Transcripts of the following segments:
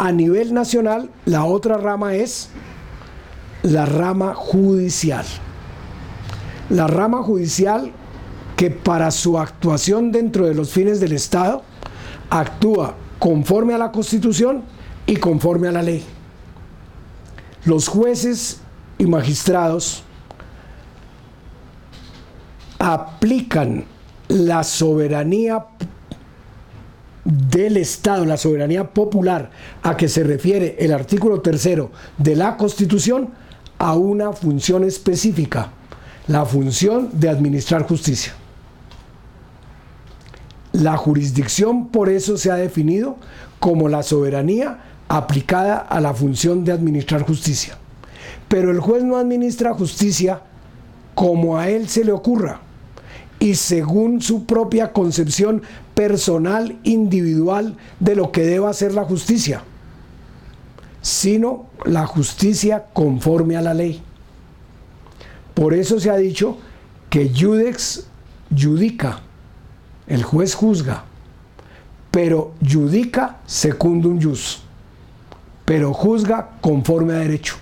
A nivel nacional, la otra rama es la rama judicial. La rama judicial que para su actuación dentro de los fines del Estado actúa conforme a la Constitución y conforme a la ley. Los jueces y magistrados aplican la soberanía del Estado, la soberanía popular a que se refiere el artículo tercero de la Constitución a una función específica, la función de administrar justicia. La jurisdicción por eso se ha definido como la soberanía aplicada a la función de administrar justicia. Pero el juez no administra justicia como a él se le ocurra y según su propia concepción personal, individual de lo que deba ser la justicia, sino la justicia conforme a la ley. Por eso se ha dicho que judex judica, el juez juzga, pero judica secundum jus, pero juzga conforme a derecho.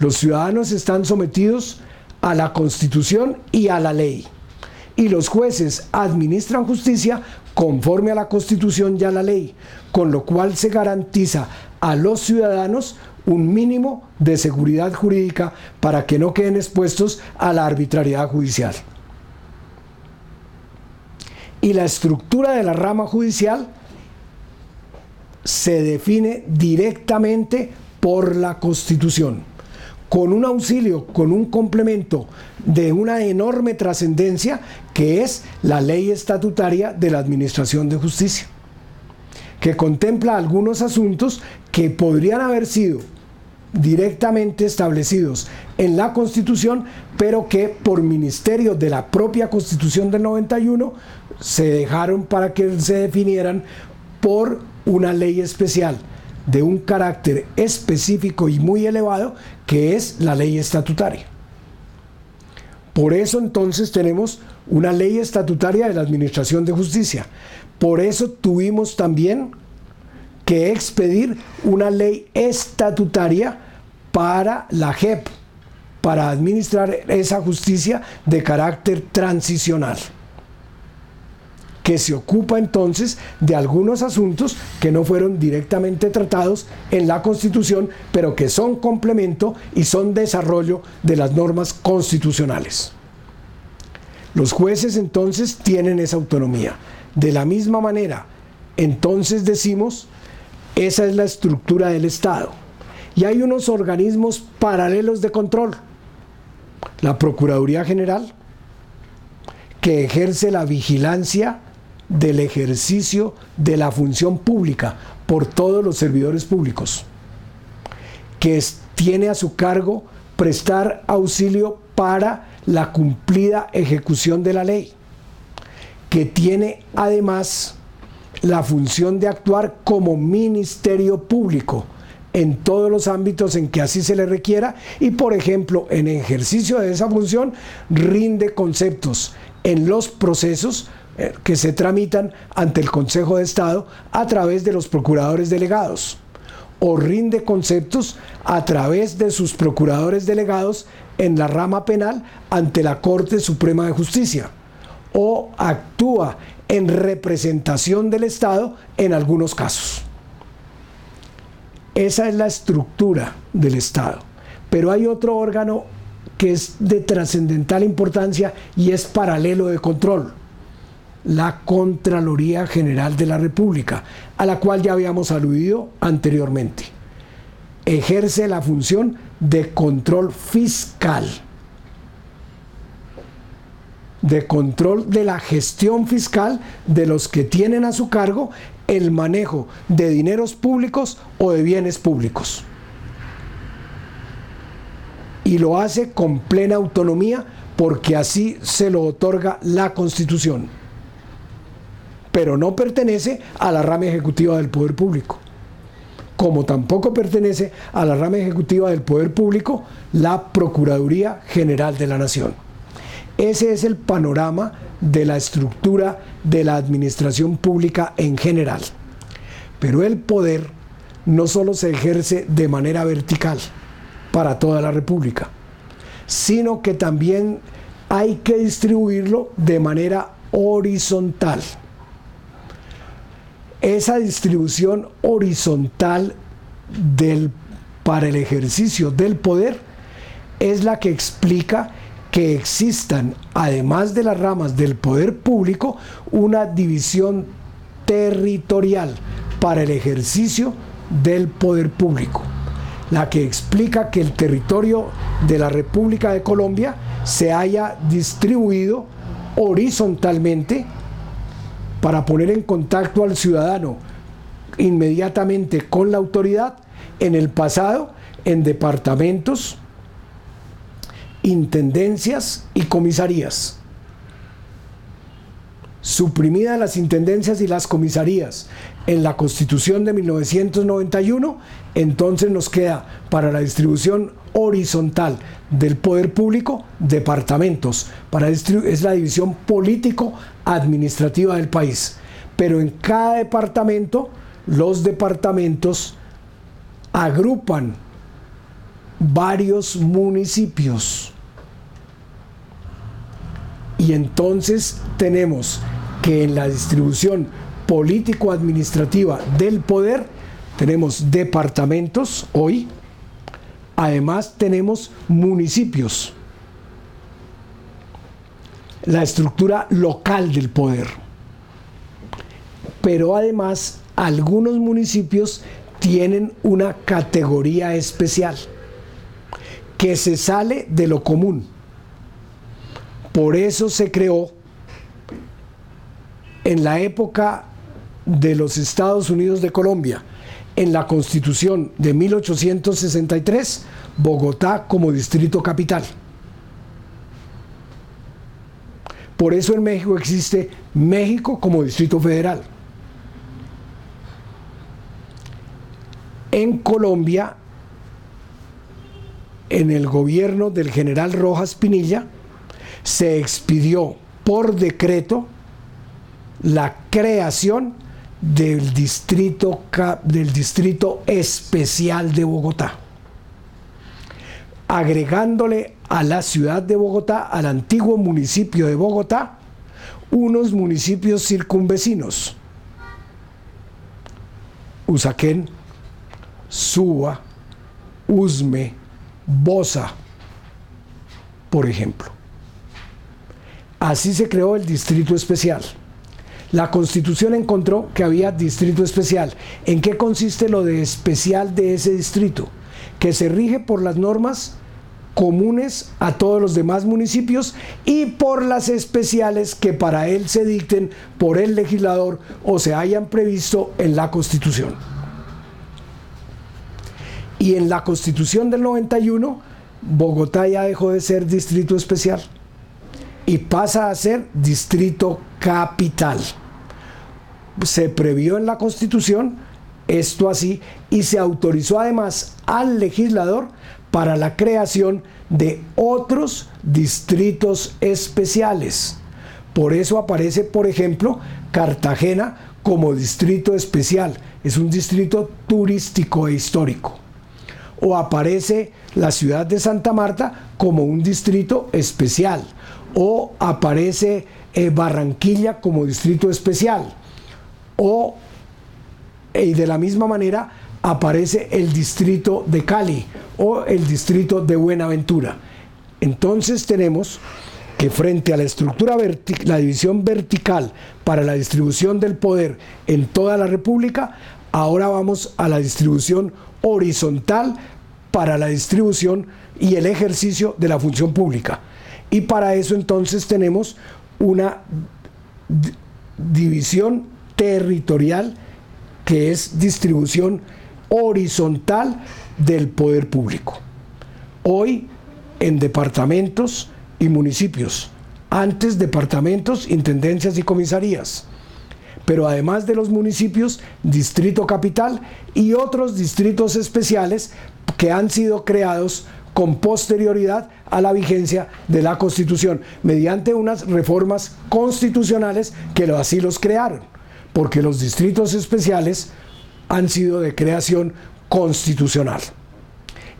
Los ciudadanos están sometidos a la constitución y a la ley y los jueces administran justicia conforme a la Constitución y a la ley, con lo cual se garantiza a los ciudadanos un mínimo de seguridad jurídica para que no queden expuestos a la arbitrariedad judicial. Y la estructura de la rama judicial se define directamente por la Constitución con un auxilio, con un complemento de una enorme trascendencia que es la ley estatutaria de la Administración de Justicia, que contempla algunos asuntos que podrían haber sido directamente establecidos en la Constitución, pero que por ministerio de la propia Constitución del 91 se dejaron para que se definieran por una ley especial de un carácter específico y muy elevado que es la ley estatutaria. Por eso entonces tenemos una ley estatutaria de la Administración de Justicia. Por eso tuvimos también que expedir una ley estatutaria para la JEP, para administrar esa justicia de carácter transicional que se ocupa entonces de algunos asuntos que no fueron directamente tratados en la Constitución, pero que son complemento y son desarrollo de las normas constitucionales. Los jueces entonces tienen esa autonomía. De la misma manera, entonces decimos, esa es la estructura del Estado. Y hay unos organismos paralelos de control. La Procuraduría General, que ejerce la vigilancia del ejercicio de la función pública por todos los servidores públicos, que tiene a su cargo prestar auxilio para la cumplida ejecución de la ley, que tiene además la función de actuar como ministerio público en todos los ámbitos en que así se le requiera y por ejemplo en ejercicio de esa función rinde conceptos en los procesos que se tramitan ante el Consejo de Estado a través de los procuradores delegados o rinde conceptos a través de sus procuradores delegados en la rama penal ante la Corte Suprema de Justicia o actúa en representación del Estado en algunos casos. Esa es la estructura del Estado. Pero hay otro órgano que es de trascendental importancia y es paralelo de control la Contraloría General de la República, a la cual ya habíamos aludido anteriormente. Ejerce la función de control fiscal, de control de la gestión fiscal de los que tienen a su cargo el manejo de dineros públicos o de bienes públicos. Y lo hace con plena autonomía porque así se lo otorga la Constitución pero no pertenece a la rama ejecutiva del poder público. Como tampoco pertenece a la rama ejecutiva del poder público la Procuraduría General de la Nación. Ese es el panorama de la estructura de la administración pública en general. Pero el poder no solo se ejerce de manera vertical para toda la República, sino que también hay que distribuirlo de manera horizontal. Esa distribución horizontal del, para el ejercicio del poder es la que explica que existan, además de las ramas del poder público, una división territorial para el ejercicio del poder público, la que explica que el territorio de la República de Colombia se haya distribuido horizontalmente para poner en contacto al ciudadano inmediatamente con la autoridad, en el pasado en departamentos, intendencias y comisarías. Suprimidas las intendencias y las comisarías en la Constitución de 1991, entonces nos queda para la distribución horizontal del poder público departamentos. Para es la división político-administrativa del país. Pero en cada departamento, los departamentos agrupan varios municipios. Y entonces tenemos que en la distribución político-administrativa del poder tenemos departamentos hoy, además tenemos municipios, la estructura local del poder. Pero además algunos municipios tienen una categoría especial que se sale de lo común. Por eso se creó en la época de los Estados Unidos de Colombia, en la Constitución de 1863, Bogotá como distrito capital. Por eso en México existe México como distrito federal. En Colombia en el gobierno del general Rojas Pinilla se expidió por decreto la creación del distrito, del distrito especial de Bogotá, agregándole a la ciudad de Bogotá, al antiguo municipio de Bogotá, unos municipios circunvecinos, Usaquén, Suba, Usme, Bosa, por ejemplo. Así se creó el Distrito Especial. La Constitución encontró que había distrito especial. ¿En qué consiste lo de especial de ese distrito? Que se rige por las normas comunes a todos los demás municipios y por las especiales que para él se dicten por el legislador o se hayan previsto en la Constitución. Y en la constitución del 91, Bogotá ya dejó de ser distrito especial y pasa a ser distrito capital. Se previó en la constitución esto así y se autorizó además al legislador para la creación de otros distritos especiales. Por eso aparece, por ejemplo, Cartagena como distrito especial. Es un distrito turístico e histórico o aparece la ciudad de Santa Marta como un distrito especial, o aparece eh, Barranquilla como distrito especial, o y de la misma manera aparece el distrito de Cali o el distrito de Buenaventura. Entonces tenemos que frente a la estructura, la división vertical para la distribución del poder en toda la República, ahora vamos a la distribución horizontal para la distribución y el ejercicio de la función pública. Y para eso entonces tenemos una división territorial que es distribución horizontal del poder público. Hoy en departamentos y municipios, antes departamentos, intendencias y comisarías. Pero además de los municipios, Distrito Capital y otros distritos especiales que han sido creados con posterioridad a la vigencia de la Constitución, mediante unas reformas constitucionales que así los crearon, porque los distritos especiales han sido de creación constitucional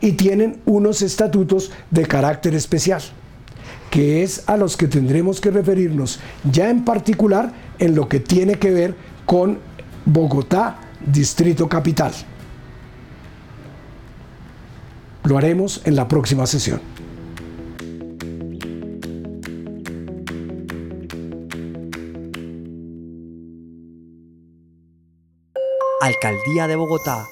y tienen unos estatutos de carácter especial, que es a los que tendremos que referirnos ya en particular en lo que tiene que ver con Bogotá, Distrito Capital. Lo haremos en la próxima sesión. Alcaldía de Bogotá